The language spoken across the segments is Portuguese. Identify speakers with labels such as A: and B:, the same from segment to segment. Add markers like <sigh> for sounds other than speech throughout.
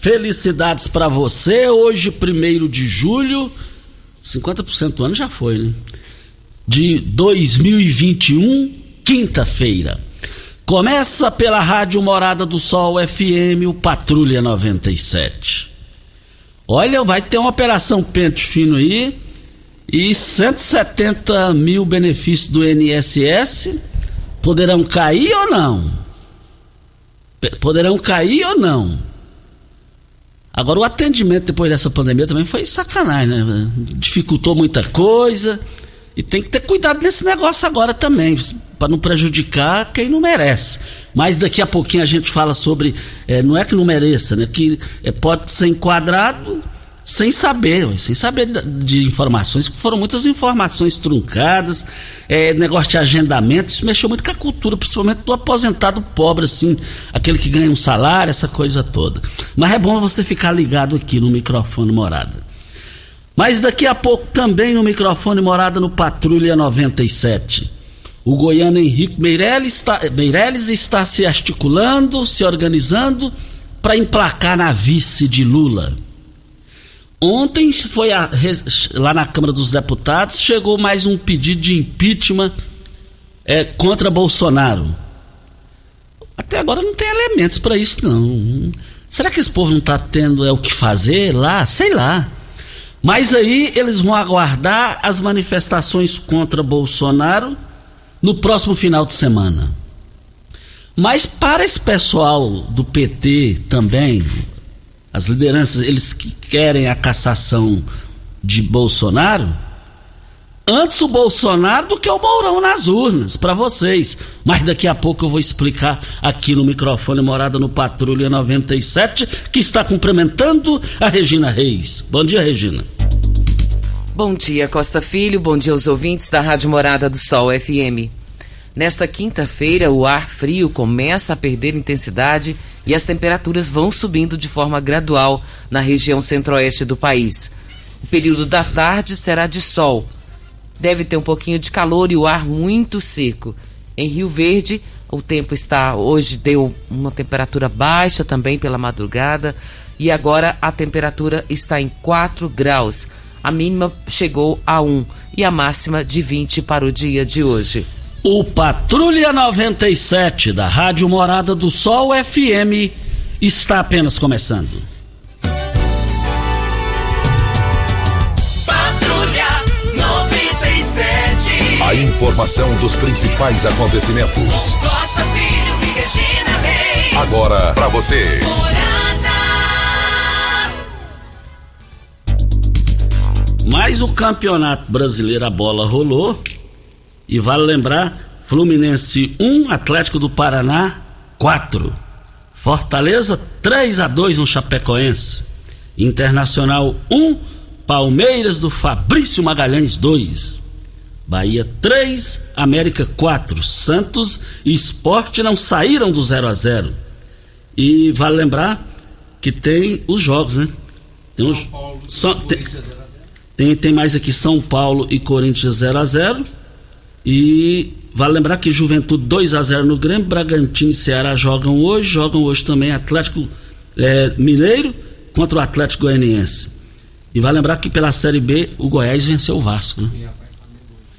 A: Felicidades para você. Hoje, primeiro de julho, 50% do ano já foi, né? De 2021, quinta-feira. Começa pela Rádio Morada do Sol FM, o Patrulha 97. Olha, vai ter uma operação pente fino aí e 170 mil benefícios do NSS poderão cair ou não? Poderão cair ou não? Agora, o atendimento depois dessa pandemia também foi sacanagem, né? Dificultou muita coisa. E tem que ter cuidado nesse negócio agora também, para não prejudicar quem não merece. Mas daqui a pouquinho a gente fala sobre. É, não é que não mereça, né? Que é, pode ser enquadrado sem saber, sem saber de informações, foram muitas informações truncadas, é, negócio de agendamento, isso mexeu muito com a cultura, principalmente do aposentado pobre, assim, aquele que ganha um salário, essa coisa toda. Mas é bom você ficar ligado aqui no microfone morada. Mas daqui a pouco também no microfone morada no Patrulha 97. O goiano Henrique Meirelles está, Meirelles está se articulando, se organizando para emplacar na vice de Lula. Ontem foi a, lá na Câmara dos Deputados, chegou mais um pedido de impeachment é, contra Bolsonaro. Até agora não tem elementos para isso, não. Será que esse povo não está tendo é, o que fazer lá? Sei lá. Mas aí eles vão aguardar as manifestações contra Bolsonaro no próximo final de semana. Mas para esse pessoal do PT também, as lideranças, eles que querem a cassação de Bolsonaro, antes o Bolsonaro do que o Mourão nas urnas, para vocês. Mas daqui a pouco eu vou explicar aqui no microfone Morada no Patrulha 97, que está cumprimentando a Regina Reis. Bom dia, Regina.
B: Bom dia, Costa Filho. Bom dia aos ouvintes da Rádio Morada do Sol FM. Nesta quinta-feira, o ar frio começa a perder intensidade e as temperaturas vão subindo de forma gradual na região centro-oeste do país. O período da tarde será de sol. Deve ter um pouquinho de calor e o ar muito seco. Em Rio Verde, o tempo está hoje deu uma temperatura baixa também pela madrugada e agora a temperatura está em 4 graus. A mínima chegou a 1 e a máxima de 20 para o dia de hoje.
A: O Patrulha 97 da Rádio Morada do Sol FM está apenas começando.
C: Patrulha 97.
D: A informação dos principais acontecimentos.
C: Costa Filho e Regina Reis.
D: Agora para você.
A: Mas o Campeonato Brasileiro a bola rolou E vale lembrar, Fluminense 1, Atlético do Paraná 4. Fortaleza 3 a 2 no Chapecoense. Internacional 1, Palmeiras do Fabrício Magalhães 2. Bahia 3, América 4. Santos e Esporte não saíram do 0 a 0. E vale lembrar que tem os jogos, né? Tem São Paulo e Só, tem, 0 0 tem, tem mais aqui São Paulo e Corinthians 0 a 0 E vale lembrar que Juventude 2 a 0 no Grêmio, Bragantino e Ceará jogam hoje, jogam hoje também Atlético é, Mineiro contra o Atlético Goianiense. E vale lembrar que pela Série B o Goiás venceu o Vasco, né?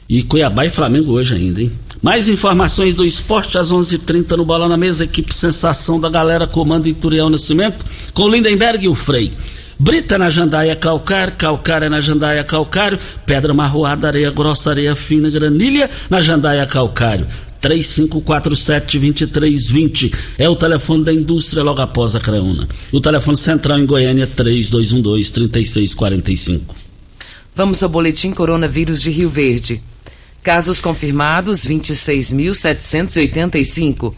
A: E Cuiabá e Flamengo hoje ainda, hein? Mais informações do esporte às 11:30 h 30 no Bola na Mesa, equipe Sensação da Galera, comando Ituriel Nascimento, com Lindenberg e o Frei. Brita na jandaia calcário, calcário na jandaia calcário, pedra marroada, areia grossa, areia fina, granilha na jandaia calcário. 3547-2320 é o telefone da indústria logo após a Creuna. O telefone central em Goiânia 3212-3645.
B: Vamos ao boletim coronavírus de Rio Verde. Casos confirmados 26.785.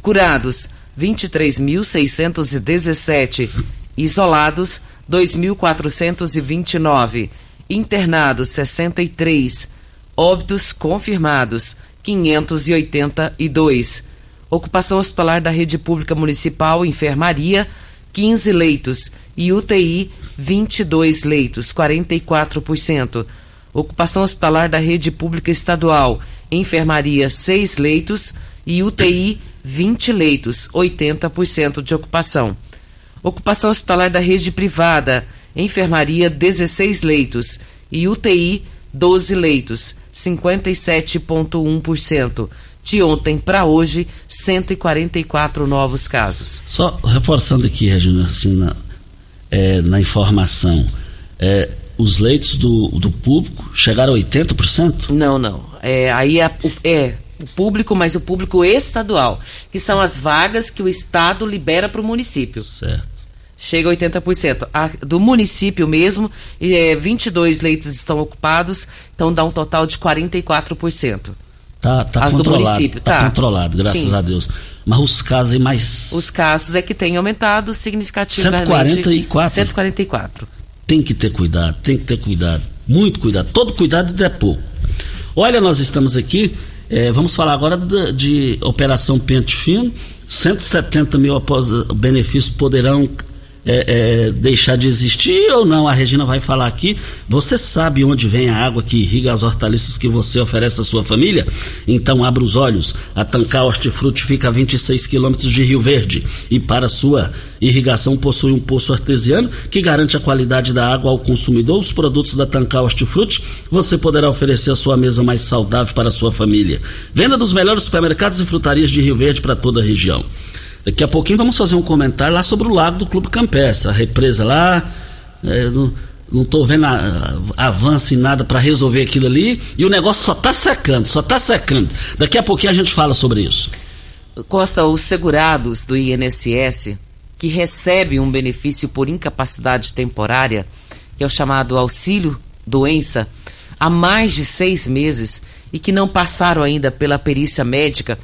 B: Curados 23.617. Isolados 2.429. Internados 63. Óbitos confirmados 582. Ocupação hospitalar da rede pública municipal, enfermaria 15 leitos e UTI 22 leitos, 44%. Ocupação hospitalar da rede pública estadual, enfermaria 6 leitos e UTI 20 leitos, 80% de ocupação. Ocupação hospitalar da rede privada, enfermaria 16 leitos e UTI 12 leitos, 57,1%. De ontem para hoje, 144 novos casos.
A: Só reforçando aqui, Regina, assim, na, é, na informação. É, os leitos do, do público chegaram a 80%?
B: Não, não. É, aí é, é o público, mas o público estadual, que são as vagas que o Estado libera para o município.
A: Certo.
B: Chega a 80%. A, do município mesmo, é, 22 leitos estão ocupados, então dá um total de 44%.
A: Tá, tá
B: As
A: controlado.
B: do município,
A: tá,
B: tá.
A: controlado, graças
B: Sim.
A: a Deus. Mas os casos aí mais.
B: Os casos é que têm aumentado significativamente.
A: 144.
B: 144.
A: Tem que ter cuidado, tem que ter cuidado. Muito cuidado. Todo cuidado é pouco. Olha, nós estamos aqui. Eh, vamos falar agora de, de Operação Pente Fino. 170 mil após o benefício poderão eh, eh, deixar de existir ou não? A Regina vai falar aqui. Você sabe onde vem a água que irriga as hortaliças que você oferece à sua família? Então abra os olhos. A Tancar Hortifruti fica a 26 quilômetros de Rio Verde e para sua irrigação possui um poço artesiano que garante a qualidade da água ao consumidor. Os produtos da Tancar Hortifruti você poderá oferecer a sua mesa mais saudável para a sua família. Venda dos melhores supermercados e frutarias de Rio Verde para toda a região. Daqui a pouquinho vamos fazer um comentário lá sobre o lago do Clube Campestre, a represa lá. é, não, tô vendo avanço em nada para resolver aquilo ali e o negócio só tá secando, só tá secando. Daqui a pouquinho a gente fala sobre isso.
B: Costa, os segurados do INSS que recebem um benefício por incapacidade temporária, que é o chamado auxílio doença, há mais de seis meses e que não passaram ainda pela perícia médica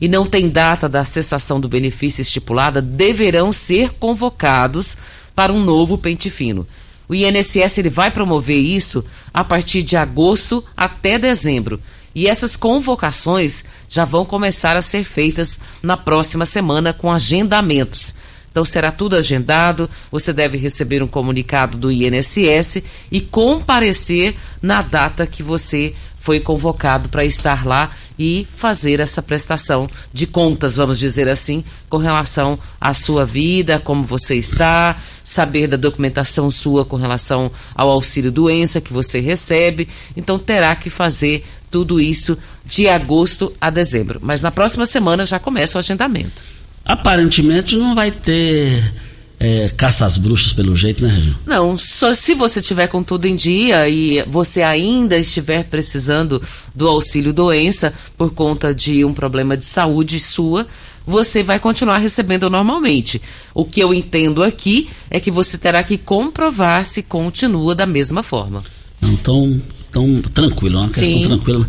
B: e não tem data da cessação do benefício estipulada, deverão ser convocados para um novo pente fino. O INSS ele vai promover isso a partir de agosto até dezembro. E essas convocações já vão começar a ser feitas na próxima semana com agendamentos. Então será tudo agendado, você deve receber um comunicado do INSS e comparecer na data que você foi convocado para estar lá e fazer essa prestação de contas, vamos dizer assim, com relação à sua vida, como você está, saber da documentação sua com relação ao auxílio doença que você recebe. Então terá que fazer tudo isso de agosto a dezembro. Mas na próxima semana já começa o agendamento.
A: Aparentemente não vai ter é, caça às bruxas pelo jeito, né, Regina?
B: Não, só se você tiver com tudo em dia e você ainda estiver precisando do auxílio doença por conta de um problema de saúde sua, você vai continuar recebendo normalmente. O que eu entendo aqui é que você terá que comprovar se continua da mesma forma.
A: Não tão, tão tranquilo, é uma questão
B: Sim.
A: tranquila.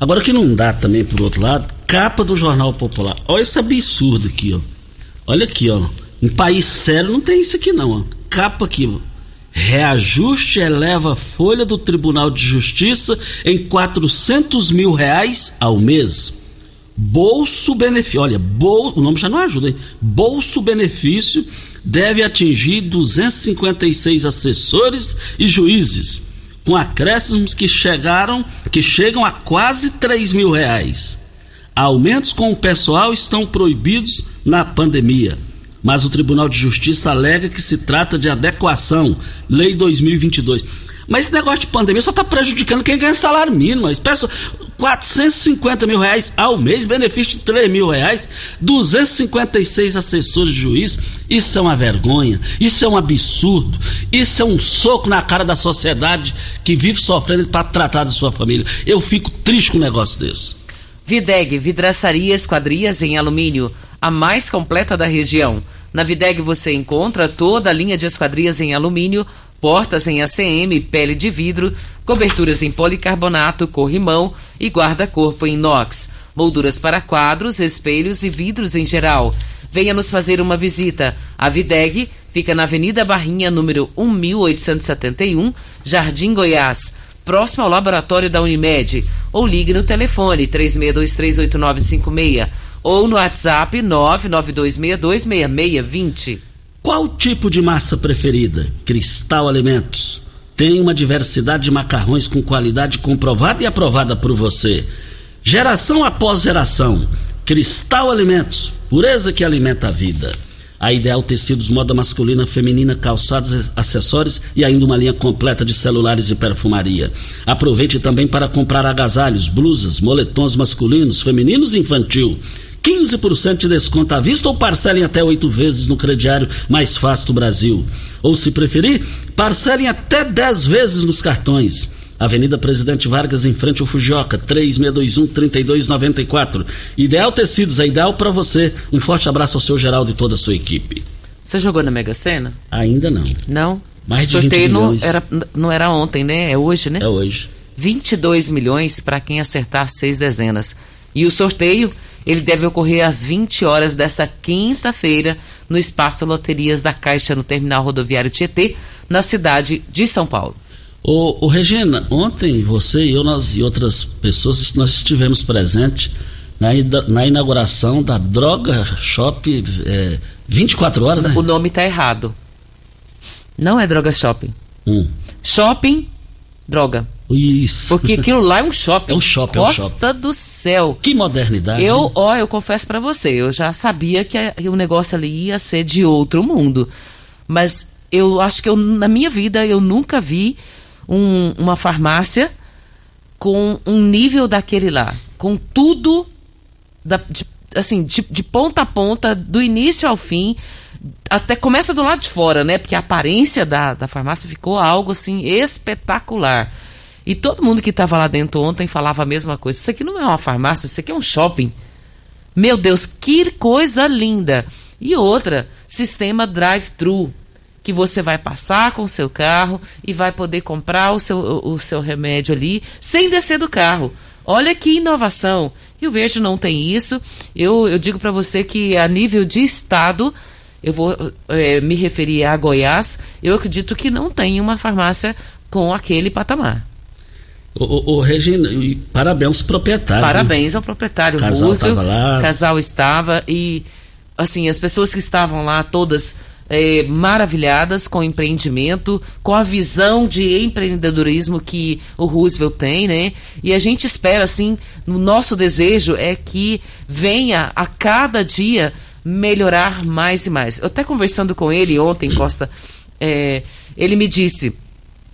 A: Agora o que não dá também, por outro lado, capa do Jornal Popular. Olha esse absurdo aqui, ó. Olha aqui, ó. Em país sério não tem isso aqui não. Capa aqui. Reajuste eleva a folha do Tribunal de Justiça em 400 mil reais ao mês. Bolso benefício, olha, bol, o nome já não ajuda, hein? Bolso benefício deve atingir 256 assessores e juízes, com acréscimos que chegaram, que chegam a quase 3 mil reais. Aumentos com o pessoal estão proibidos na pandemia mas o Tribunal de Justiça alega que se trata de adequação, Lei 2022. Mas esse negócio de pandemia só está prejudicando quem ganha salário mínimo. Pessoas, 450 mil reais ao mês, benefício de 3 mil reais, 256 assessores de juiz. Isso é uma vergonha, isso é um absurdo, isso é um soco na cara da sociedade que vive sofrendo para tratar da sua família. Eu fico triste com um negócio desse.
B: Videg, vidraçaria esquadrias em alumínio, a mais completa da região. Na Videg você encontra toda a linha de esquadrias em alumínio, portas em ACM, pele de vidro, coberturas em policarbonato, corrimão e guarda-corpo em inox, molduras para quadros, espelhos e vidros em geral. Venha nos fazer uma visita. A Videg fica na Avenida Barrinha, número 1871, Jardim Goiás próximo ao laboratório da Unimed, ou ligue no telefone 36238956 ou no WhatsApp 992626620.
A: Qual tipo de massa preferida? Cristal Alimentos. Tem uma diversidade de macarrões com qualidade comprovada e aprovada por você. Geração após geração. Cristal Alimentos. Pureza que alimenta a vida. A Ideal Tecidos, moda masculina, feminina, calçados, acessórios e ainda uma linha completa de celulares e perfumaria. Aproveite também para comprar agasalhos, blusas, moletons masculinos, femininos e infantil. 15% de desconto à vista ou parcelem até oito vezes no crediário mais fácil do Brasil. Ou, se preferir, parcelem até 10 vezes nos cartões. Avenida Presidente Vargas, em frente ao Fujioka, 3621-3294. Ideal Tecidos, é ideal para você. Um forte abraço ao seu Geraldo e toda a sua equipe.
B: Você jogou na Mega Sena?
A: Ainda não.
B: Não?
A: Mais de
B: Sorteio
A: 20
B: não
A: milhões.
B: era, não era ontem, né? É hoje, né?
A: É hoje.
B: 22 milhões para quem acertar seis dezenas. E o sorteio, ele deve ocorrer às 20 horas desta quinta-feira no Espaço Loterias da Caixa no Terminal Rodoviário Tietê, na cidade de São Paulo.
A: Ô, ô, Regina, ontem você e eu nós, e outras pessoas nós estivemos presentes na, na inauguração da Droga Shop é, 24 horas, né?
B: O nome tá errado. Não é droga shopping.
A: Hum.
B: Shopping, droga.
A: Isso.
B: Porque aquilo lá é um shopping.
A: É um shopping, é um
B: Costa do céu.
A: Que modernidade.
B: Eu,
A: né?
B: ó, eu confesso pra você, eu já sabia que, a- que o negócio ali ia ser de outro mundo. Mas eu acho que eu, na minha vida eu nunca vi um- uma farmácia com um nível daquele lá. Com tudo, da- de- assim, de, de ponta a ponta, do início ao fim. Até começa do lado de fora, né? Porque a aparência da, da farmácia ficou algo assim espetacular. E todo mundo que estava lá dentro ontem falava a mesma coisa. Isso aqui não é uma farmácia, isso aqui é um shopping. Meu Deus, que coisa linda! E outra, sistema drive-thru, que você vai passar com o seu carro e vai poder comprar o seu, o, seu remédio ali sem descer do carro. Olha que inovação! Rio Verde não tem isso. Eu, eu digo para você que a nível de estado, eu vou eh, me referir a Goiás, eu acredito que não tem uma farmácia com aquele patamar.
A: Ô, ô, ô, Regina, e parabéns aos proprietários.
B: Parabéns ao proprietário.
A: O casal
B: Roosevelt.
A: tava lá.
B: O casal estava e, assim, as pessoas que estavam lá todas eh, maravilhadas com o empreendimento, com a visão de empreendedorismo que o Roosevelt tem, né? E a gente espera, assim, no nosso desejo é que venha a cada dia melhorar mais e mais. Eu até conversando com ele ontem, Costa, eh, ele me disse.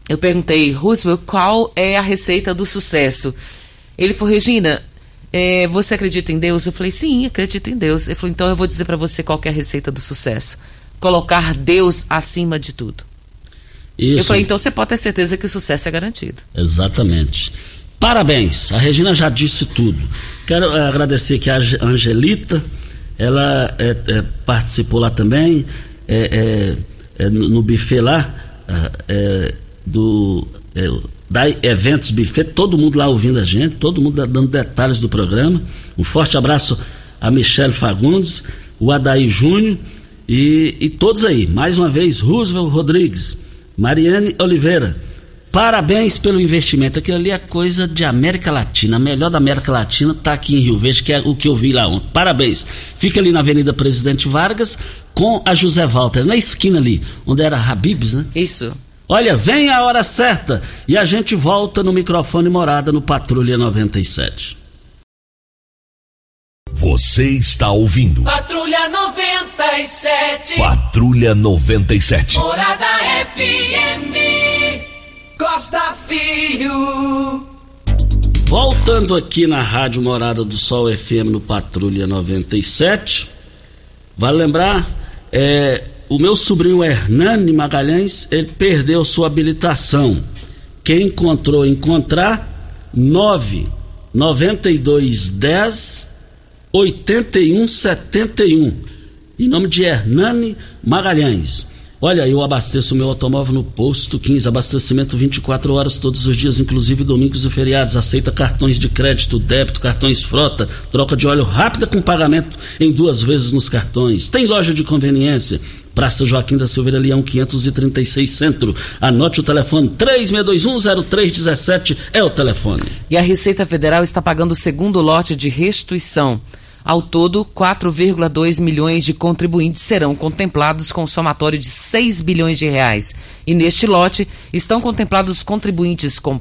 B: Eu perguntei, Roosevelt, qual é a receita do sucesso? Ele falou, Regina, é, você acredita em Deus? Eu falei, sim, acredito em Deus. Ele falou, então eu vou dizer para você qual que é a receita do sucesso. Colocar Deus acima de tudo.
A: Isso.
B: Eu falei, então você pode ter certeza que o sucesso é garantido.
A: Exatamente. Parabéns, a Regina já disse tudo. Quero eh, agradecer aqui a Ange- Angelita, ela eh, eh, participou lá também, eh, no, buffet lá, ah, do. eh, da Eventos Buffet, todo mundo lá ouvindo a gente, todo mundo dando detalhes do programa. Um forte abraço a Michele Fagundes, o Adair Júnior e, e todos aí. Mais uma vez, Roosevelt Rodrigues, Mariane Oliveira. Parabéns pelo investimento. Aquilo ali é coisa de América Latina. A melhor da América Latina está aqui em Rio Verde, que é o que eu vi lá ontem. Parabéns. Fica ali na Avenida Presidente Vargas com a José Walter, na esquina ali, onde era Habibs, né?
B: Isso.
A: Olha, vem a hora certa e a gente volta no microfone morada no Patrulha 97.
E: Você está ouvindo.
C: Patrulha 97.
E: Patrulha 97.
C: Morada FM. Costa Filho.
A: Voltando aqui na Rádio Morada do Sol FM no Patrulha 97. Vale lembrar, é, o meu sobrinho Hernani Magalhães, ele perdeu sua habilitação. Quem encontrou, encontrar 9 92 10 81 71. Em nome de Hernani Magalhães. Olha, eu abasteço meu automóvel no posto 15, abastecimento 24 horas todos os dias, inclusive domingos e feriados. Aceita cartões de crédito, débito, cartões frota, troca de óleo rápida com pagamento em duas vezes nos cartões. Tem loja de conveniência. Praça Joaquim da Silveira Leão 536 Centro. Anote o telefone 36210317 é o telefone.
B: E a Receita Federal está pagando o segundo lote de restituição. Ao todo, 4,2 milhões de contribuintes serão contemplados com somatório de 6 bilhões de reais. E neste lote estão contemplados contribuintes com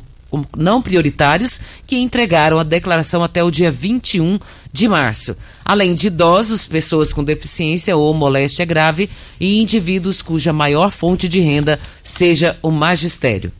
B: não prioritários que entregaram a declaração até o dia 21 de março, além de idosos, pessoas com deficiência ou moléstia grave e indivíduos cuja maior fonte de renda seja o magistério.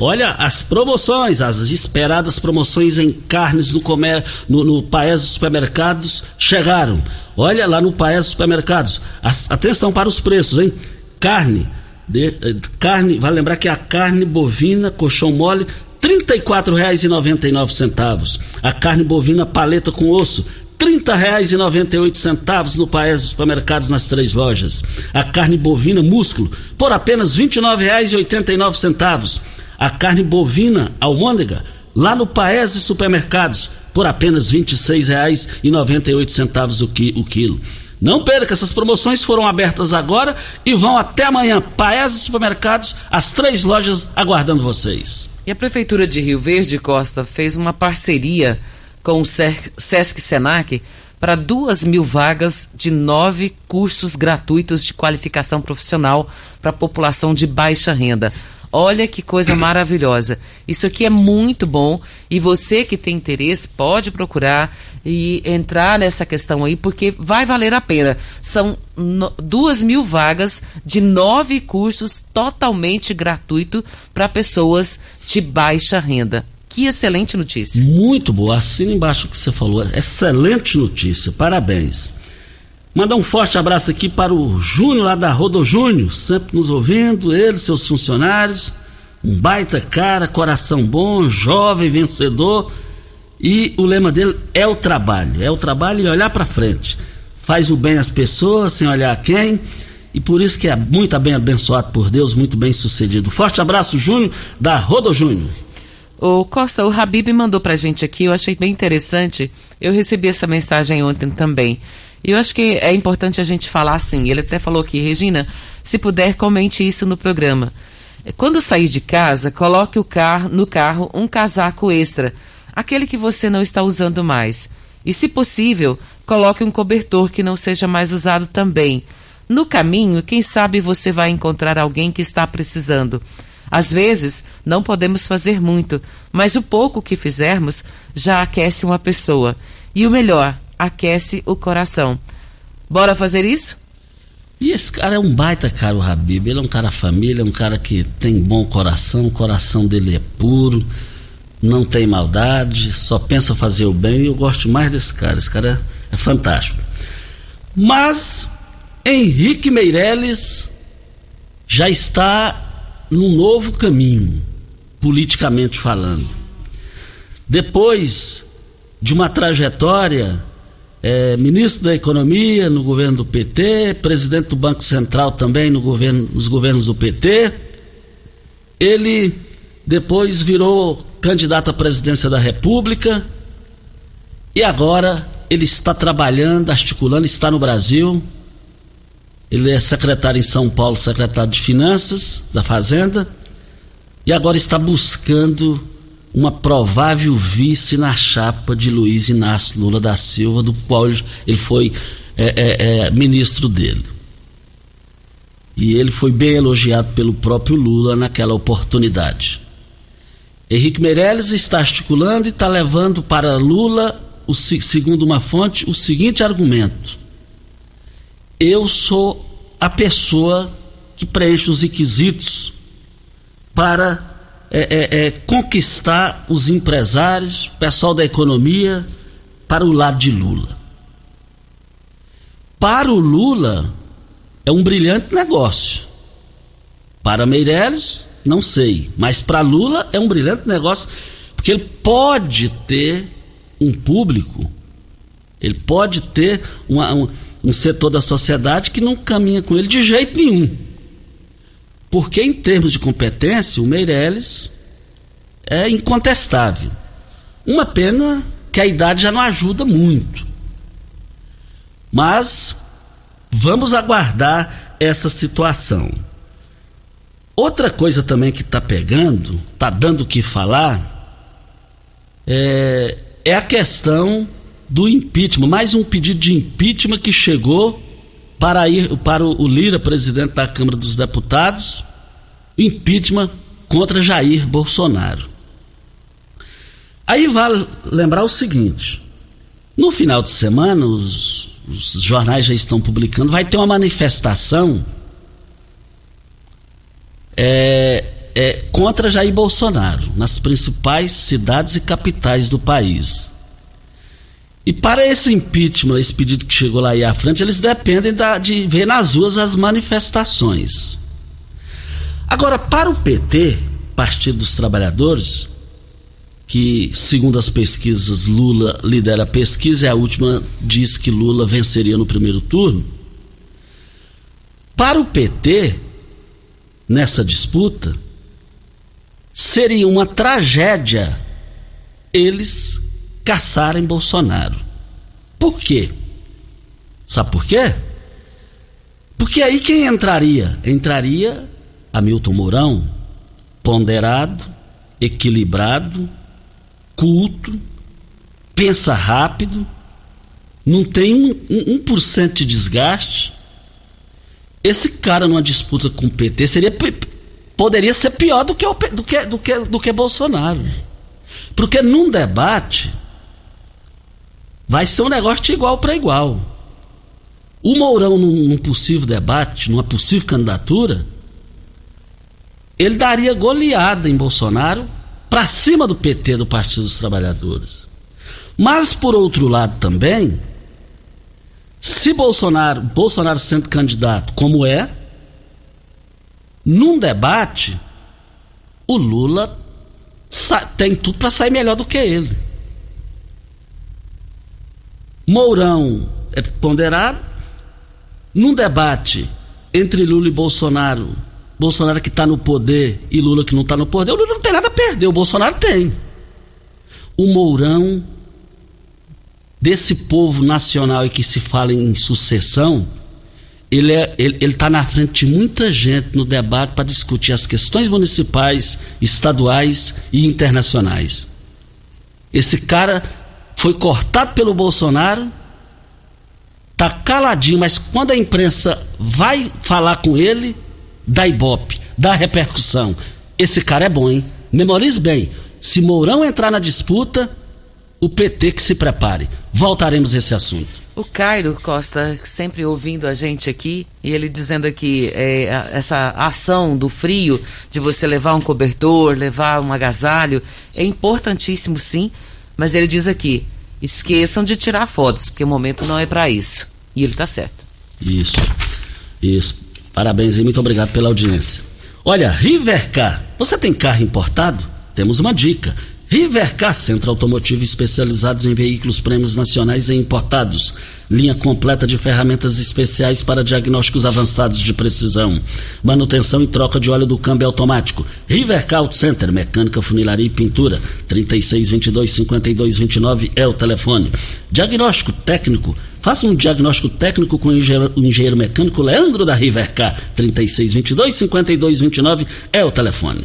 A: Olha as promoções, as esperadas promoções em carnes no, comer, no, no Paes Supermercados chegaram. Olha lá no Paes Supermercados. As, atenção para os preços, hein? Carne, de, eh, carne, vale lembrar que a carne bovina, colchão mole, R$ 34,99. A carne bovina paleta com osso, R$ 30,98 no Paes Supermercados nas três lojas. A carne bovina músculo, por apenas R$ 29,89 a carne bovina almôndega lá no Paese Supermercados por apenas R$ 26,98 o, qui o quilo. Não perca, essas promoções foram abertas agora e vão até amanhã. Paese Supermercados, as três lojas aguardando vocês.
B: E a Prefeitura de Rio Verde Costa fez uma parceria com o Sesc Senac para duas mil vagas de nove cursos gratuitos de qualificação profissional para a população de baixa renda. Olha que coisa maravilhosa. Isso aqui é muito bom e você que tem interesse pode procurar e entrar nessa questão aí, porque vai valer a pena. São duas mil vagas de nove cursos totalmente gratuito para pessoas de baixa renda. Que excelente notícia.
A: Muito boa. Assina embaixo o que você falou. Excelente notícia. Parabéns. Mandar um forte abraço aqui para o Júnior lá da Rodo Júnior, sempre nos ouvindo, ele, seus funcionários. Um baita cara, coração bom, jovem, vencedor. E o lema dele é o trabalho, é o trabalho e olhar para frente. Faz o bem às pessoas sem olhar a quem. E por isso que é muito bem abençoado por Deus, muito bem sucedido. Forte abraço, Júnior, da Rodo Júnior.
B: O Costa, o Habib mandou pra gente aqui, eu achei bem interessante. Eu recebi essa mensagem ontem também. Eu acho que é importante a gente falar assim. Ele até falou aqui, Regina, se puder, comente isso no programa. Quando sair de casa, coloque o carro, no carro um casaco extra, aquele que você não está usando mais. E, se possível, coloque um cobertor que não seja mais usado também. No caminho, quem sabe você vai encontrar alguém que está precisando. Às vezes, não podemos fazer muito, mas o pouco que fizermos já aquece uma pessoa. E o melhor, aquece o coração. Bora fazer isso?
A: E esse cara é um baita cara, o Habib. Ele é um cara família, é um cara que tem bom coração, o coração dele é puro, não tem maldade, só pensa fazer o bem. Eu gosto mais desse cara, esse cara é, é fantástico. Mas Henrique Meirelles já está num novo caminho, politicamente falando. Depois de uma trajetória é, ministro da Economia no governo do PT, presidente do Banco Central também no governo, nos governos do PT. Ele depois virou candidato à presidência da República e agora ele está trabalhando, articulando, está no Brasil. Ele é secretário em São Paulo, secretário de Finanças da Fazenda, e agora está buscando uma provável vice na chapa de Luiz Inácio Lula da Silva, do qual ele foi é, é, é, ministro dele. E ele foi bem elogiado pelo próprio Lula naquela oportunidade. Henrique Meirelles está articulando e está levando para Lula, o, segundo uma fonte, o seguinte argumento: Eu sou a pessoa que preenche os requisitos para é, é, é, conquistar os empresários, o pessoal da economia, para o lado de Lula. Para o Lula, é um brilhante negócio. Para Meirelles, não sei. Mas para Lula é um brilhante negócio, porque ele pode ter um público, ele pode ter uma, um, um setor da sociedade que não caminha com ele de jeito nenhum. Porque, em termos de competência, o Meirelles é incontestável. Uma pena que a idade já não ajuda muito. Mas vamos aguardar essa situação. Outra coisa também que está pegando, está dando o que falar, é, é a questão do impeachment. Mais um pedido de impeachment que chegou para ir para o Lira, presidente da Câmara dos Deputados, impeachment contra Jair Bolsonaro. Aí vale lembrar o seguinte: no final de semana, os, os jornais já estão publicando, vai ter uma manifestação é, é, contra Jair Bolsonaro nas principais cidades e capitais do país. E para esse impeachment, esse pedido que chegou lá aí à frente, eles dependem da, de ver nas ruas as manifestações. Agora, para o PT, Partido dos Trabalhadores, que segundo as pesquisas Lula lidera a pesquisa e a última diz que Lula venceria no primeiro turno. Para o PT, nessa disputa, seria uma tragédia eles caçarem Bolsonaro. Por quê? Sabe por quê? Porque aí quem entraria? Entraria Hamilton Mourão, ponderado, equilibrado, culto, pensa rápido, não tem um, por cento de desgaste. Esse cara numa disputa com o PT seria poderia ser pior do que, o, do que, do que, do que Bolsonaro. Porque num debate vai ser um negócio de igual para igual. O Mourão, num, num, possível debate, numa possível candidatura, ele daria goleada em Bolsonaro para cima do PT, do Partido dos Trabalhadores. Mas, por outro lado também, se Bolsonaro, Bolsonaro sendo candidato como é, num debate, o Lula tem tudo para sair melhor do que ele. Mourão é ponderado. Num debate entre Lula e Bolsonaro, Bolsonaro que está no poder e Lula que não está no poder, o Lula não tem nada a perder, o Bolsonaro tem. O Mourão, desse povo nacional e que se fala em sucessão, ele é, está na frente de muita gente no debate para discutir as questões municipais, estaduais e internacionais. Esse cara foi cortado pelo Bolsonaro, tá caladinho, mas quando a imprensa vai falar com ele, dá ibope, dá repercussão. Esse cara é bom, hein? Memorize bem. Se Mourão entrar na disputa, o PT que se prepare. Voltaremos a esse assunto.
B: O Cairo Costa, sempre ouvindo a gente aqui, e ele dizendo aqui, é, essa ação do frio, de você levar um cobertor, levar um agasalho, é importantíssimo sim, mas ele diz aqui, esqueçam de tirar fotos, porque o momento não é para isso. E ele está certo.
A: Isso, isso. Parabéns e muito obrigado pela audiência. Olha, Rivercar, você tem carro importado? Temos uma dica. Rivercar Centro Automotivo especializados em veículos prêmios nacionais e importados. Linha completa de ferramentas especiais para diagnósticos avançados de precisão, manutenção e troca de óleo do câmbio automático. Rivercar Center, mecânica, funilaria e pintura. 3622-5229 é o telefone. Diagnóstico técnico. Faça um diagnóstico técnico com o engenheiro, o engenheiro mecânico Leandro da Rivercar. 3622-5229 é o telefone.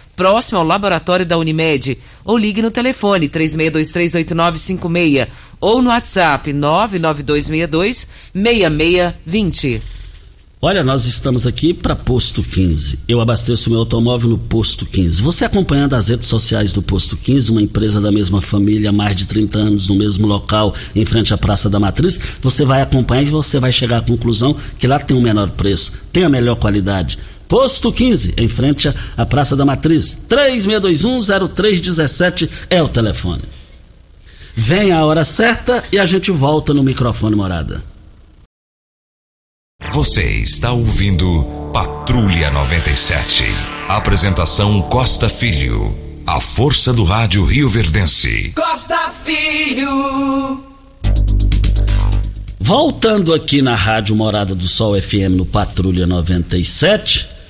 B: próximo ao laboratório da Unimed, ou ligue no telefone 36238956 ou no WhatsApp 992626620.
A: Olha, nós estamos aqui para Posto 15. Eu abasteço meu automóvel no Posto 15. Você acompanhando as redes sociais do Posto 15, uma empresa da mesma família há mais de 30 anos no mesmo local, em frente à Praça da Matriz, você vai acompanhar e você vai chegar à conclusão que lá tem o menor preço, tem a melhor qualidade Posto 15, em frente à Praça da Matriz. 36210317 é o telefone. Vem a hora certa e a gente volta no microfone morada.
D: Você está ouvindo Patrulha 97. Apresentação Costa Filho. A força do rádio Rio Verdense.
C: Costa Filho.
A: Voltando aqui na Rádio Morada do Sol FM no Patrulha 97.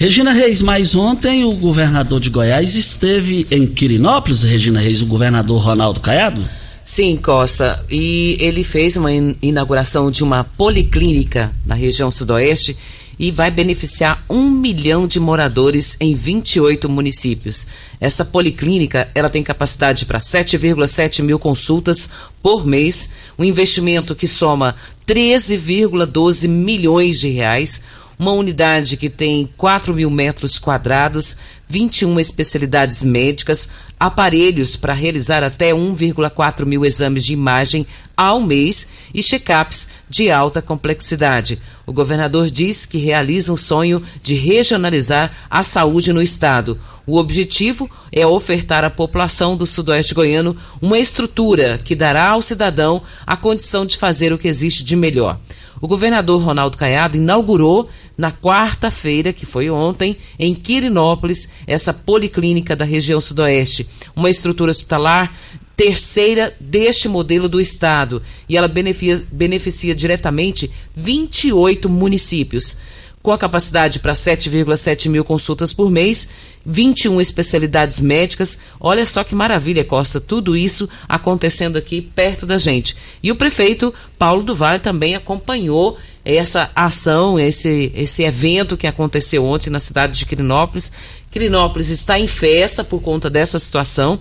A: Regina Reis, mais ontem o governador de Goiás esteve em Quirinópolis, Regina Reis, o governador Ronaldo Caiado?
B: Sim, Costa. E ele fez uma inauguração de uma policlínica na região sudoeste e vai beneficiar um milhão de moradores em 28 municípios. Essa policlínica ela tem capacidade para 7,7 mil consultas por mês, um investimento que soma 13,12 milhões de reais uma unidade que tem 4 mil metros quadrados, 21 especialidades médicas, aparelhos para realizar até 1,4 mil exames de imagem ao mês e check-ups de alta complexidade. O governador diz que realiza o sonho de regionalizar a saúde no estado. O objetivo é ofertar à população do Sudoeste Goiano uma estrutura que dará ao cidadão a condição de fazer o que existe de melhor. O governador Ronaldo Caiado inaugurou na quarta-feira, que foi ontem, em Quirinópolis, essa policlínica da região sudoeste, uma estrutura hospitalar terceira deste modelo do estado, e ela beneficia, beneficia diretamente 28 municípios com a capacidade para 7,7 mil consultas por mês, 21 especialidades médicas. Olha só que maravilha, Costa, tudo isso acontecendo aqui perto da gente. E o prefeito Paulo do Vale também acompanhou essa ação, esse, esse evento que aconteceu ontem na cidade de Quirinópolis. Quirinópolis está em festa por conta dessa situação.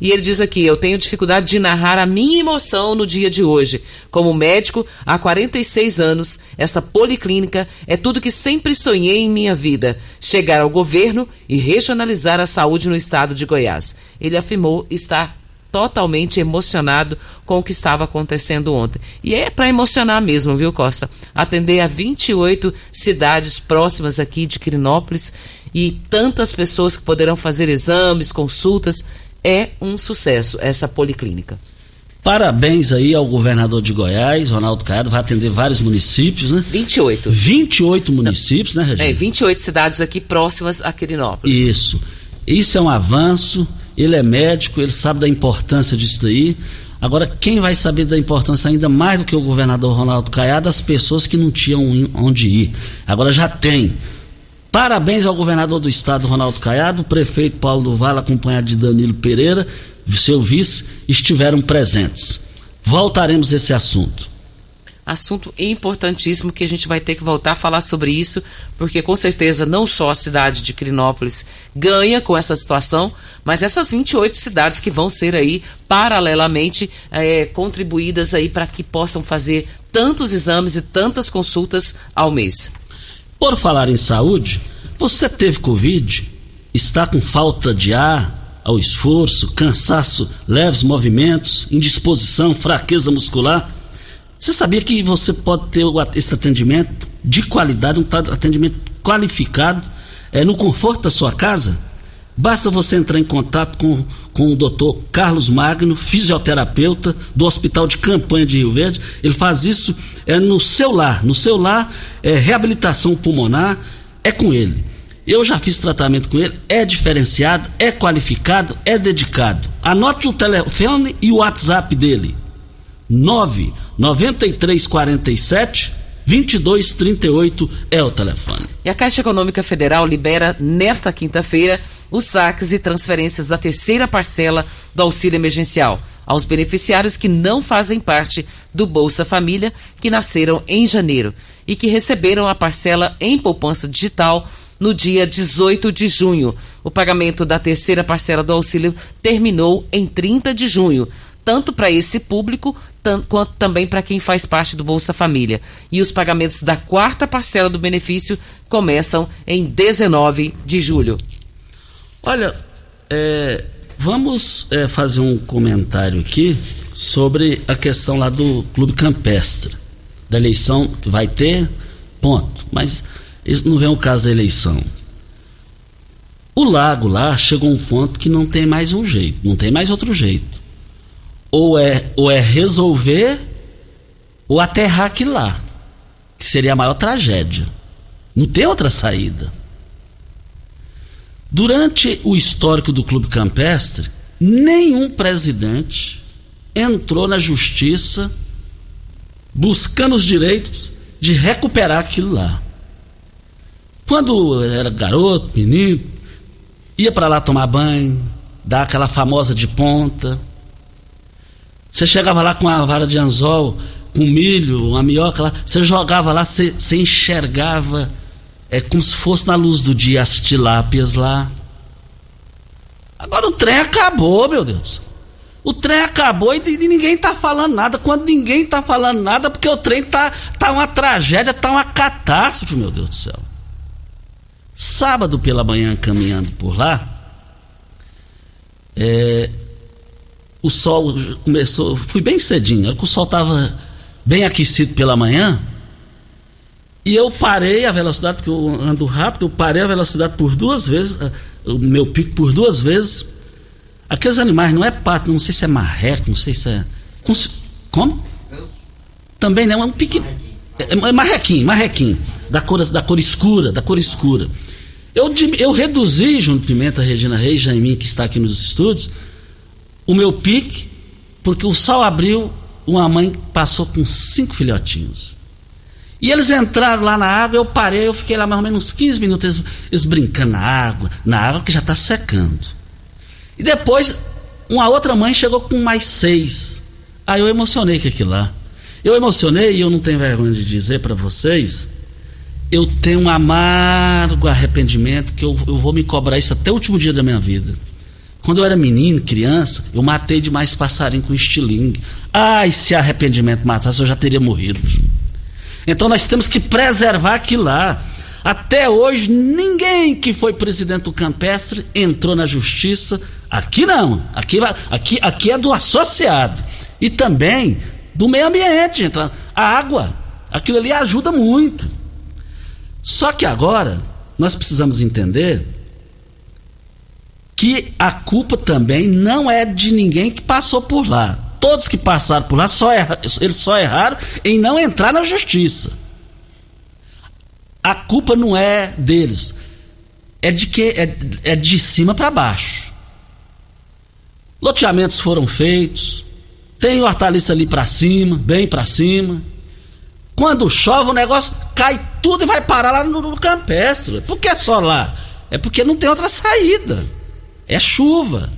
B: E ele diz aqui: Eu tenho dificuldade de narrar a minha emoção no dia de hoje. Como médico, há 46 anos, essa policlínica é tudo que sempre sonhei em minha vida: chegar ao governo e regionalizar a saúde no estado de Goiás. Ele afirmou estar totalmente emocionado com o que estava acontecendo ontem. E é para emocionar mesmo, viu, Costa? Atender a 28 cidades próximas aqui de Quirinópolis e tantas pessoas que poderão fazer exames, consultas. É um sucesso essa policlínica.
A: Parabéns aí ao governador de Goiás, Ronaldo Caiado, vai atender vários municípios, né?
B: 28.
A: 28 municípios, né, Regina?
B: É, 28 cidades aqui próximas a Quirinópolis.
A: Isso. Isso é um avanço ele é médico, ele sabe da importância disso daí. Agora, quem vai saber da importância ainda mais do que o governador Ronaldo Caiado, as pessoas que não tinham onde ir. Agora já tem. Parabéns ao governador do estado, Ronaldo Caiado, prefeito Paulo do Vale, acompanhado de Danilo Pereira, seu vice, estiveram presentes. Voltaremos a esse assunto
B: assunto importantíssimo que a gente vai ter que voltar a falar sobre isso, porque com certeza não só a cidade de Crinópolis ganha com essa situação, mas essas 28 cidades que vão ser aí paralelamente é, contribuídas aí para que possam fazer tantos exames e tantas consultas ao mês.
A: Por falar em saúde, você teve Covid? Está com falta de ar? ao esforço, cansaço, leves movimentos, indisposição, fraqueza muscular? Você sabia que você pode ter esse atendimento de qualidade, um atendimento qualificado, é, no conforto da sua casa. Basta você entrar em contato com, com o doutor Carlos Magno, fisioterapeuta do Hospital de Campanha de Rio Verde. Ele faz isso é, no seu lar. No seu lar, é, reabilitação pulmonar, é com ele. Eu já fiz tratamento com ele, é diferenciado, é qualificado, é dedicado. Anote o telefone e o WhatsApp dele. 99347 2238 é o telefone.
B: E a Caixa Econômica Federal libera nesta quinta-feira os saques e transferências da terceira parcela do auxílio emergencial aos beneficiários que não fazem parte do Bolsa Família, que nasceram em janeiro e que receberam a parcela em poupança digital no dia 18 de junho. O pagamento da terceira parcela do auxílio terminou em 30 de junho, tanto para esse público quanto também para quem faz parte do Bolsa Família. E os pagamentos da quarta parcela do benefício começam em 19 de julho.
A: Olha, é, vamos é, fazer um comentário aqui sobre a questão lá do Clube Campestre, da eleição vai ter, ponto. Mas isso não vem o caso da eleição. O lago lá chegou a um ponto que não tem mais um jeito, não tem mais outro jeito. Ou é, ou é resolver ou aterrar aquilo lá, que seria a maior tragédia. Não tem outra saída. Durante o histórico do Clube Campestre, nenhum presidente entrou na justiça buscando os direitos de recuperar aquilo lá. Quando era garoto, menino, ia para lá tomar banho, dar aquela famosa de ponta. Você chegava lá com uma vara de anzol, com milho, uma minhoca lá, você jogava lá, você, você enxergava é como se fosse na luz do dia as tilápias lá. Agora o trem acabou, meu Deus. O trem acabou e, e ninguém tá falando nada. Quando ninguém tá falando nada, porque o trem tá, tá uma tragédia, tá uma catástrofe, meu Deus do céu. Sábado pela manhã, caminhando por lá, é, o sol começou, fui bem cedinho, o sol tava bem aquecido pela manhã, e eu parei a velocidade, porque eu ando rápido, eu parei a velocidade por duas vezes, eh, o meu pico por duas vezes. Aqueles animais não é pato, não sei se é marreco, não sei se é. Como? Também não, é um pique. É, é marrequinho, marrequinho. Da cor, da cor escura, da cor escura. Eu, eu reduzi, junto Pimenta, Regina Reis, Jaiminho, que está aqui nos estúdios, o meu pique, porque o sol abriu, uma mãe passou com cinco filhotinhos. E eles entraram lá na água, eu parei, eu fiquei lá mais ou menos uns 15 minutos, eles, eles brincando na água, na água que já está secando. E depois, uma outra mãe chegou com mais seis. Aí eu emocionei com aquilo lá. Eu emocionei e eu não tenho vergonha de dizer para vocês, eu tenho um amargo arrependimento que eu, eu vou me cobrar isso até o último dia da minha vida. Quando eu era menino, criança, eu matei demais passarinho com estilingue. Ai, se arrependimento matasse, eu já teria morrido. Então nós temos que preservar aquilo lá. Até hoje, ninguém que foi presidente do Campestre entrou na justiça. Aqui não. Aqui, aqui, aqui é do associado. E também do meio ambiente. Então, a água. Aquilo ali ajuda muito. Só que agora, nós precisamos entender que a culpa também não é de ninguém que passou por lá todos que passaram por lá, só erra, eles só erraram em não entrar na justiça. A culpa não é deles, é de que é, é de cima para baixo. Loteamentos foram feitos, tem hortaliça ali para cima, bem para cima. Quando chove o negócio cai tudo e vai parar lá no, no campestre. Por que só lá? É porque não tem outra saída. É chuva.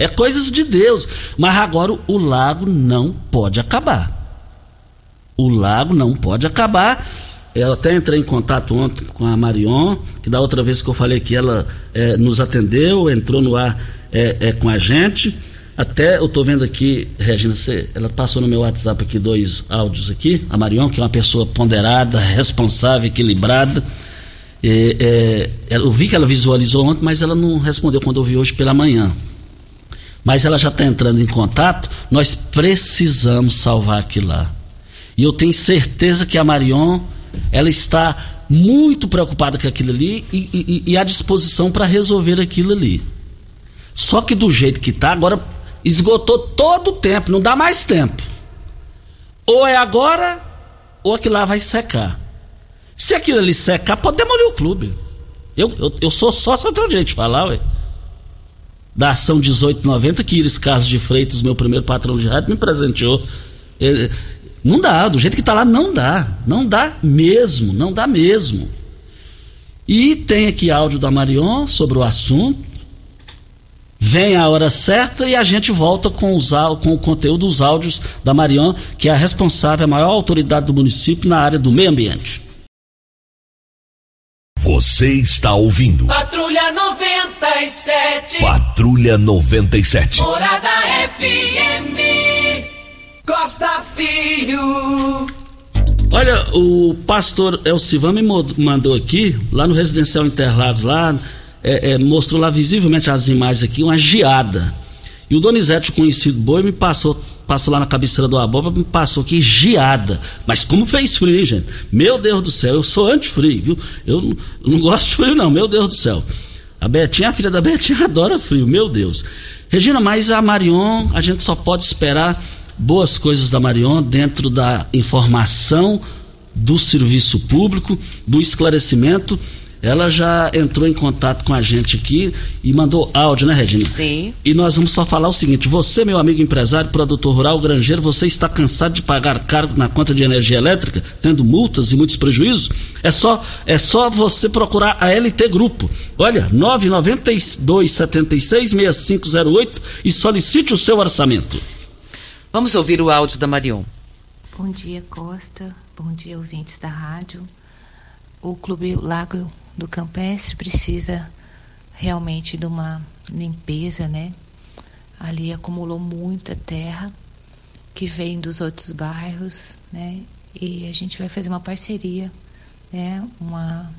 A: É coisas de Deus. Mas agora o, lago não pode acabar. O lago não pode acabar. Eu até entrei em contato ontem com a Marion, que da outra vez que eu falei que ela é, nos atendeu, entrou no ar é, é, com a gente. Até eu tô vendo aqui, Regina, você, ela passou no meu WhatsApp aqui dois áudios aqui. A Marion, que é uma pessoa ponderada, responsável, equilibrada. É, eu vi que ela visualizou ontem, mas ela não respondeu quando eu vi hoje pela manhã mas ela já está entrando em contato, nós precisamos salvar aquilo lá. E eu tenho certeza que a Marion ela está muito preocupada com aquilo ali e, e, e à disposição para resolver aquilo ali. Só que do jeito que está, agora esgotou todo o tempo, não dá mais tempo. Ou é agora, ou aquilo lá vai secar. Se aquilo ali secar, pode demolir o clube. Eu, eu, eu sou sócio, eu tenho direito de falar, ué. Da ação 1890, que Iris Carlos de Freitas, meu primeiro patrão de rádio, me presenteou. Ele, não dá, do jeito que está lá, não dá. Não dá mesmo, não dá mesmo. E tem aqui áudio da Marion sobre o assunto. Vem a hora certa e a gente volta com, os, com o conteúdo dos áudios da Marion, que é a responsável, a maior autoridade do município na área do meio ambiente.
E: Você está ouvindo.
C: Patrulha 97.
E: Patrulha 97.
C: Morada FM. Costa Filho.
A: Olha, o pastor Elcivan me mandou aqui, lá no Residencial Interlagos, lá, é, é, mostrou lá visivelmente as imagens aqui, uma geada. E o Donizete, conhecido boi, me passou, passou lá na cabeceira do abóbora, me passou aqui geada. Mas como fez frio, hein, gente? Meu Deus do céu, eu sou anti-frio, viu? Eu não, eu não gosto de frio, não, meu Deus do céu. A Betinha, a filha da Betinha, <laughs> adora frio, meu Deus. Regina, mas a Marion, a gente só pode esperar boas coisas da Marion dentro da informação do serviço público, do esclarecimento ela já entrou em contato com a gente aqui e mandou áudio, né, Regina?
B: Sim.
A: E nós vamos só falar o seguinte: você, meu amigo empresário, produtor rural, granjeiro, você está cansado de pagar caro na conta de energia elétrica, tendo multas e muitos prejuízos? É só, é só você procurar a LT Grupo. Olha, 992766508 e solicite o seu orçamento.
B: Vamos ouvir o áudio da Marion.
F: Bom dia, Costa. Bom dia, ouvintes da rádio. O Clube Lago do campestre precisa realmente de uma limpeza, né? Ali acumulou muita terra que vem dos outros bairros, né? E a gente vai fazer uma parceria, né? Uma,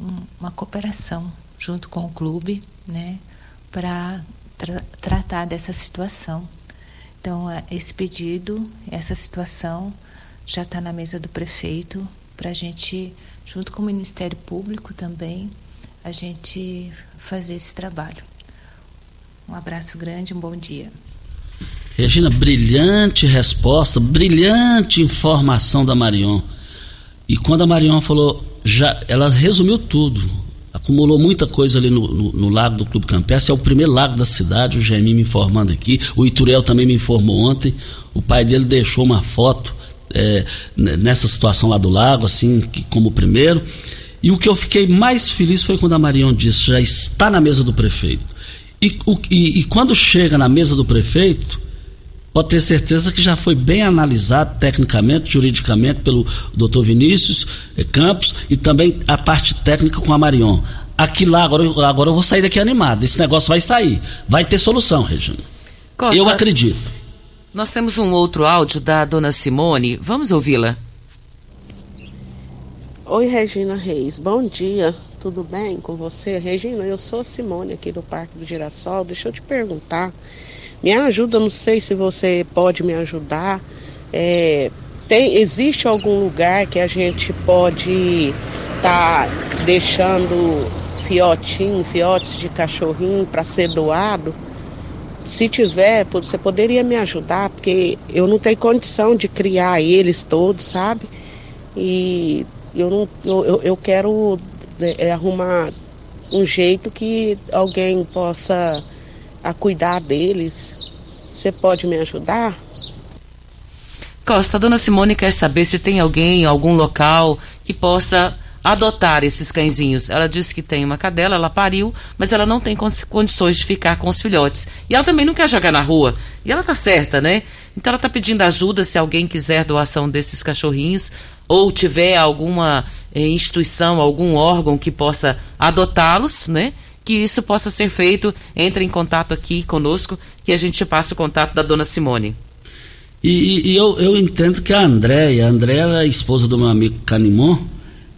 F: um, uma cooperação junto com o clube, né? Para tra tratar dessa situação. Então, esse pedido, essa situação já está na mesa do prefeito para a gente junto com o Ministério Público também, a gente fazer esse trabalho. Um abraço grande, um bom dia.
A: Regina, brilhante resposta, brilhante informação da Marion. E quando a Marion falou, já, ela resumiu tudo. Acumulou muita coisa ali no, no, no lago do Clube Campestre, é o primeiro lago da cidade, o Jaime me informando aqui, o Ituriel também me informou ontem, o pai dele deixou uma foto é, nessa situação lá do lago, assim, como primeiro. E o que eu fiquei mais feliz foi quando a Marion disse: já está na mesa do prefeito. E, o, e, e quando chega na mesa do prefeito, pode ter certeza que já foi bem analisado tecnicamente, juridicamente, pelo doutor Vinícius eh, Campos e também a parte técnica com a Marion. Aqui lá, agora, agora eu vou sair daqui animado. Esse negócio vai sair. Vai ter solução, Regina. Costa, eu acredito.
B: Nós temos um outro áudio da dona Simone. Vamos ouvi-la.
G: Oi, Regina Reis. Bom dia. Tudo bem com você? Regina, eu sou a Simone aqui do Parque do Girassol. Deixa eu te perguntar. Me ajuda, não sei se você pode me ajudar. É, tem, existe algum lugar que a gente pode estar tá deixando fiotinho, fiotes de cachorrinho para ser doado? Se tiver, você poderia me ajudar, porque eu não tenho condição de criar eles todos, sabe? E eu não eu, eu quero é, arrumar um jeito que alguém possa a cuidar deles. Você pode me ajudar?
B: Costa, a dona Simone quer saber se tem alguém, algum local que possa adotar esses cãezinhos. Ela disse que tem uma cadela, ela pariu, mas ela não tem condições de ficar com os filhotes. E ela também não quer jogar na rua. E ela tá certa, né? Então ela tá pedindo ajuda se alguém quiser doação desses cachorrinhos ou tiver alguma eh, instituição, algum órgão que possa adotá-los, né? Que isso possa ser feito, entre em contato aqui conosco, que a gente passe o contato da dona Simone.
A: E, e eu, eu entendo que a Andréia, a Andréia é a esposa do meu amigo Canimon,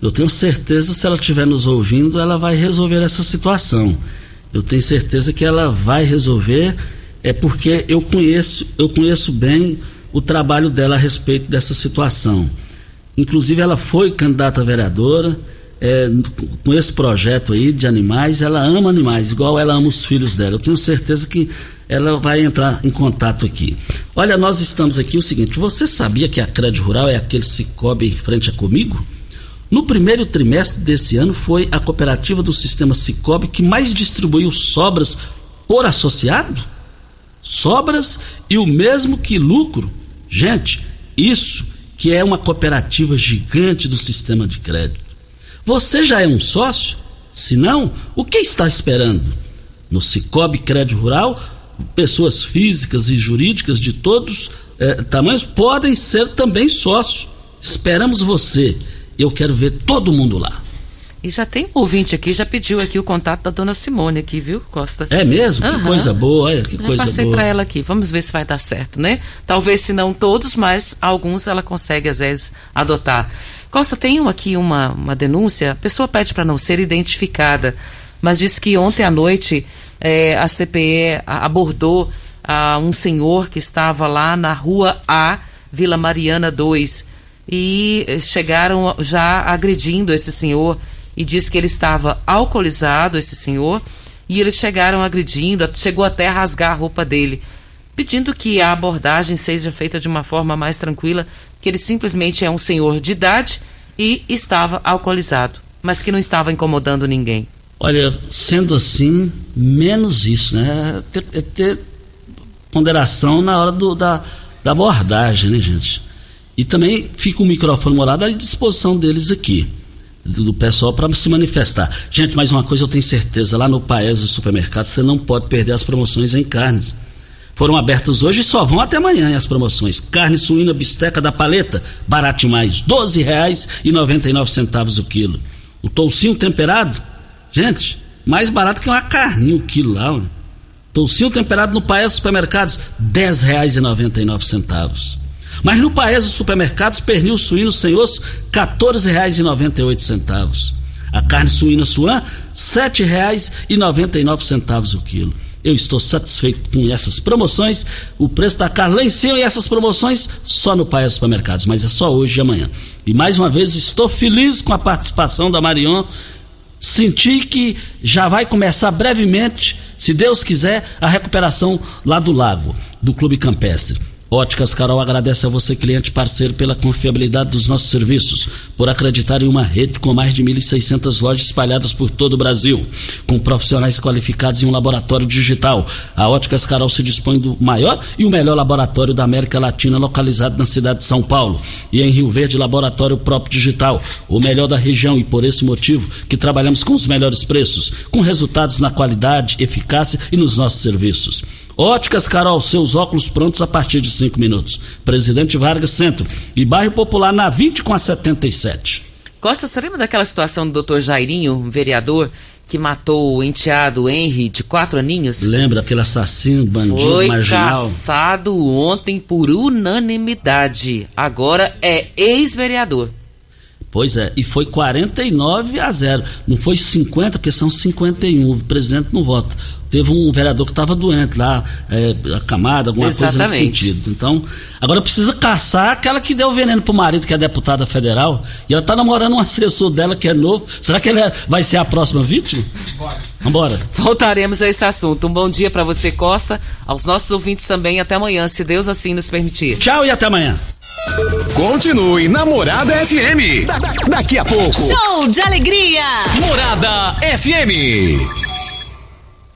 A: eu tenho certeza, se ela estiver nos ouvindo, ela vai resolver essa situação. Eu tenho certeza que ela vai resolver, é porque eu conheço, eu conheço bem o trabalho dela a respeito dessa situação. inclusive ela foi candidata a vereadora, é, com esse projeto aí de animais, ela ama animais, igual ela ama os filhos dela. Eu tenho certeza que ela vai entrar em contato aqui. Olha, nós estamos aqui o seguinte: você sabia que a Crédito Rural é aquele Cicobi em frente a comigo? No primeiro trimestre desse ano foi a cooperativa do sistema Cicobi que mais distribuiu sobras por associado? Sobras e o mesmo que lucro. Gente, isso que é uma cooperativa gigante do sistema de crédito. Você já é um sócio? Se não, o que está esperando? No Cicobi Crédito Rural, pessoas físicas e jurídicas de todos eh, tamanhos podem ser também sócios. Esperamos você. Eu quero ver todo mundo lá.
B: E já tem um ouvinte aqui, já pediu aqui o contato da dona Simone aqui, viu, Costa?
A: É mesmo? Uhum. Que coisa boa, olha, que
B: já
A: coisa
B: passei
A: boa.
B: para ela aqui. Vamos ver se vai dar certo, né? Talvez se não todos, mas alguns ela consegue às vezes adotar. Costa, tem aqui uma, uma denúncia, a pessoa pede para não ser identificada, mas diz que ontem à noite é, a CPE abordou ah, um senhor que estava lá na rua A, Vila Mariana 2, e chegaram já agredindo esse senhor e disse que ele estava alcoolizado, esse senhor, e eles chegaram agredindo, chegou até a rasgar a roupa dele, pedindo que a abordagem seja feita de uma forma mais tranquila, que ele simplesmente é um senhor de idade e estava alcoolizado, mas que não estava incomodando ninguém.
A: Olha, sendo assim, menos isso, né? É ter, é ter ponderação na hora do, da, da abordagem, né, gente? E também fica o microfone morado à disposição deles aqui, do, pessoal, para se manifestar. Gente, mais uma coisa eu tenho certeza: lá no Paes do supermercado você não pode perder as promoções em carnes. Foram abertas hoje e só vão até amanhã as promoções. Carne suína bisteca da paleta, barato demais, R$ 12,99 o quilo. O toucinho temperado, gente, mais barato que uma carninha o quilo lá. Toucinho temperado no Paes Supermercados, R$ 10,99. Mas no Paes dos Supermercados, pernil suíno sem osso, R$ 14,98. A carne suína suã, R$ 7,99 o quilo. Eu estou satisfeito com essas promoções. O preço da carne lá em cima e essas promoções só no Paes Supermercados, mas é só hoje e amanhã. E mais uma vez estou feliz com a participação da Marion. Senti que já vai começar brevemente, se Deus quiser, a recuperação lá do lago, do Clube Campestre. Óticas Carol agradece a você, cliente parceiro, pela confiabilidade dos nossos serviços, por acreditar em uma rede com mais de 1.600 lojas espalhadas por todo o Brasil, com profissionais qualificados em um laboratório digital. A Óticas Carol se dispõe do maior e o melhor laboratório da América Latina, localizado na cidade de São Paulo. E em Rio Verde, laboratório próprio digital, o melhor da região e por esse motivo que trabalhamos com os melhores preços, com resultados na qualidade, eficácia e nos nossos serviços. Óticas Carol, seus óculos prontos a partir de 5 minutos. Presidente Vargas Centro e bairro Popular na 20 com a 77.
B: Costa, você lembra daquela situação do doutor Jairinho, vereador, que matou o enteado Henry de quatro aninhos?
A: Lembra aquele assassino, bandido,
B: Foi
A: marginal?
B: caçado ontem por unanimidade. Agora é ex-vereador.
A: Pois é, e foi 49 a 0. Não foi 50, porque são 51. O presidente não vota. Teve um vereador que estava doente lá, é, acamado, alguma coisa nesse
B: Exatamente.
A: sentido. Então, agora precisa caçar aquela que deu veneno pro marido, que é deputada federal. E ela tá namorando um assessor dela que é novo. Será que ele é- vai ser a próxima vítima? Vambora.
B: Voltaremos a esse assunto. Um bom dia para você, Costa, aos nossos ouvintes também. Até amanhã, se Deus assim nos permitir.
A: Tchau e até amanhã.
D: Continue Namorada FM. Da- da- daqui a pouco.
H: Show de alegria!
D: Morada FM.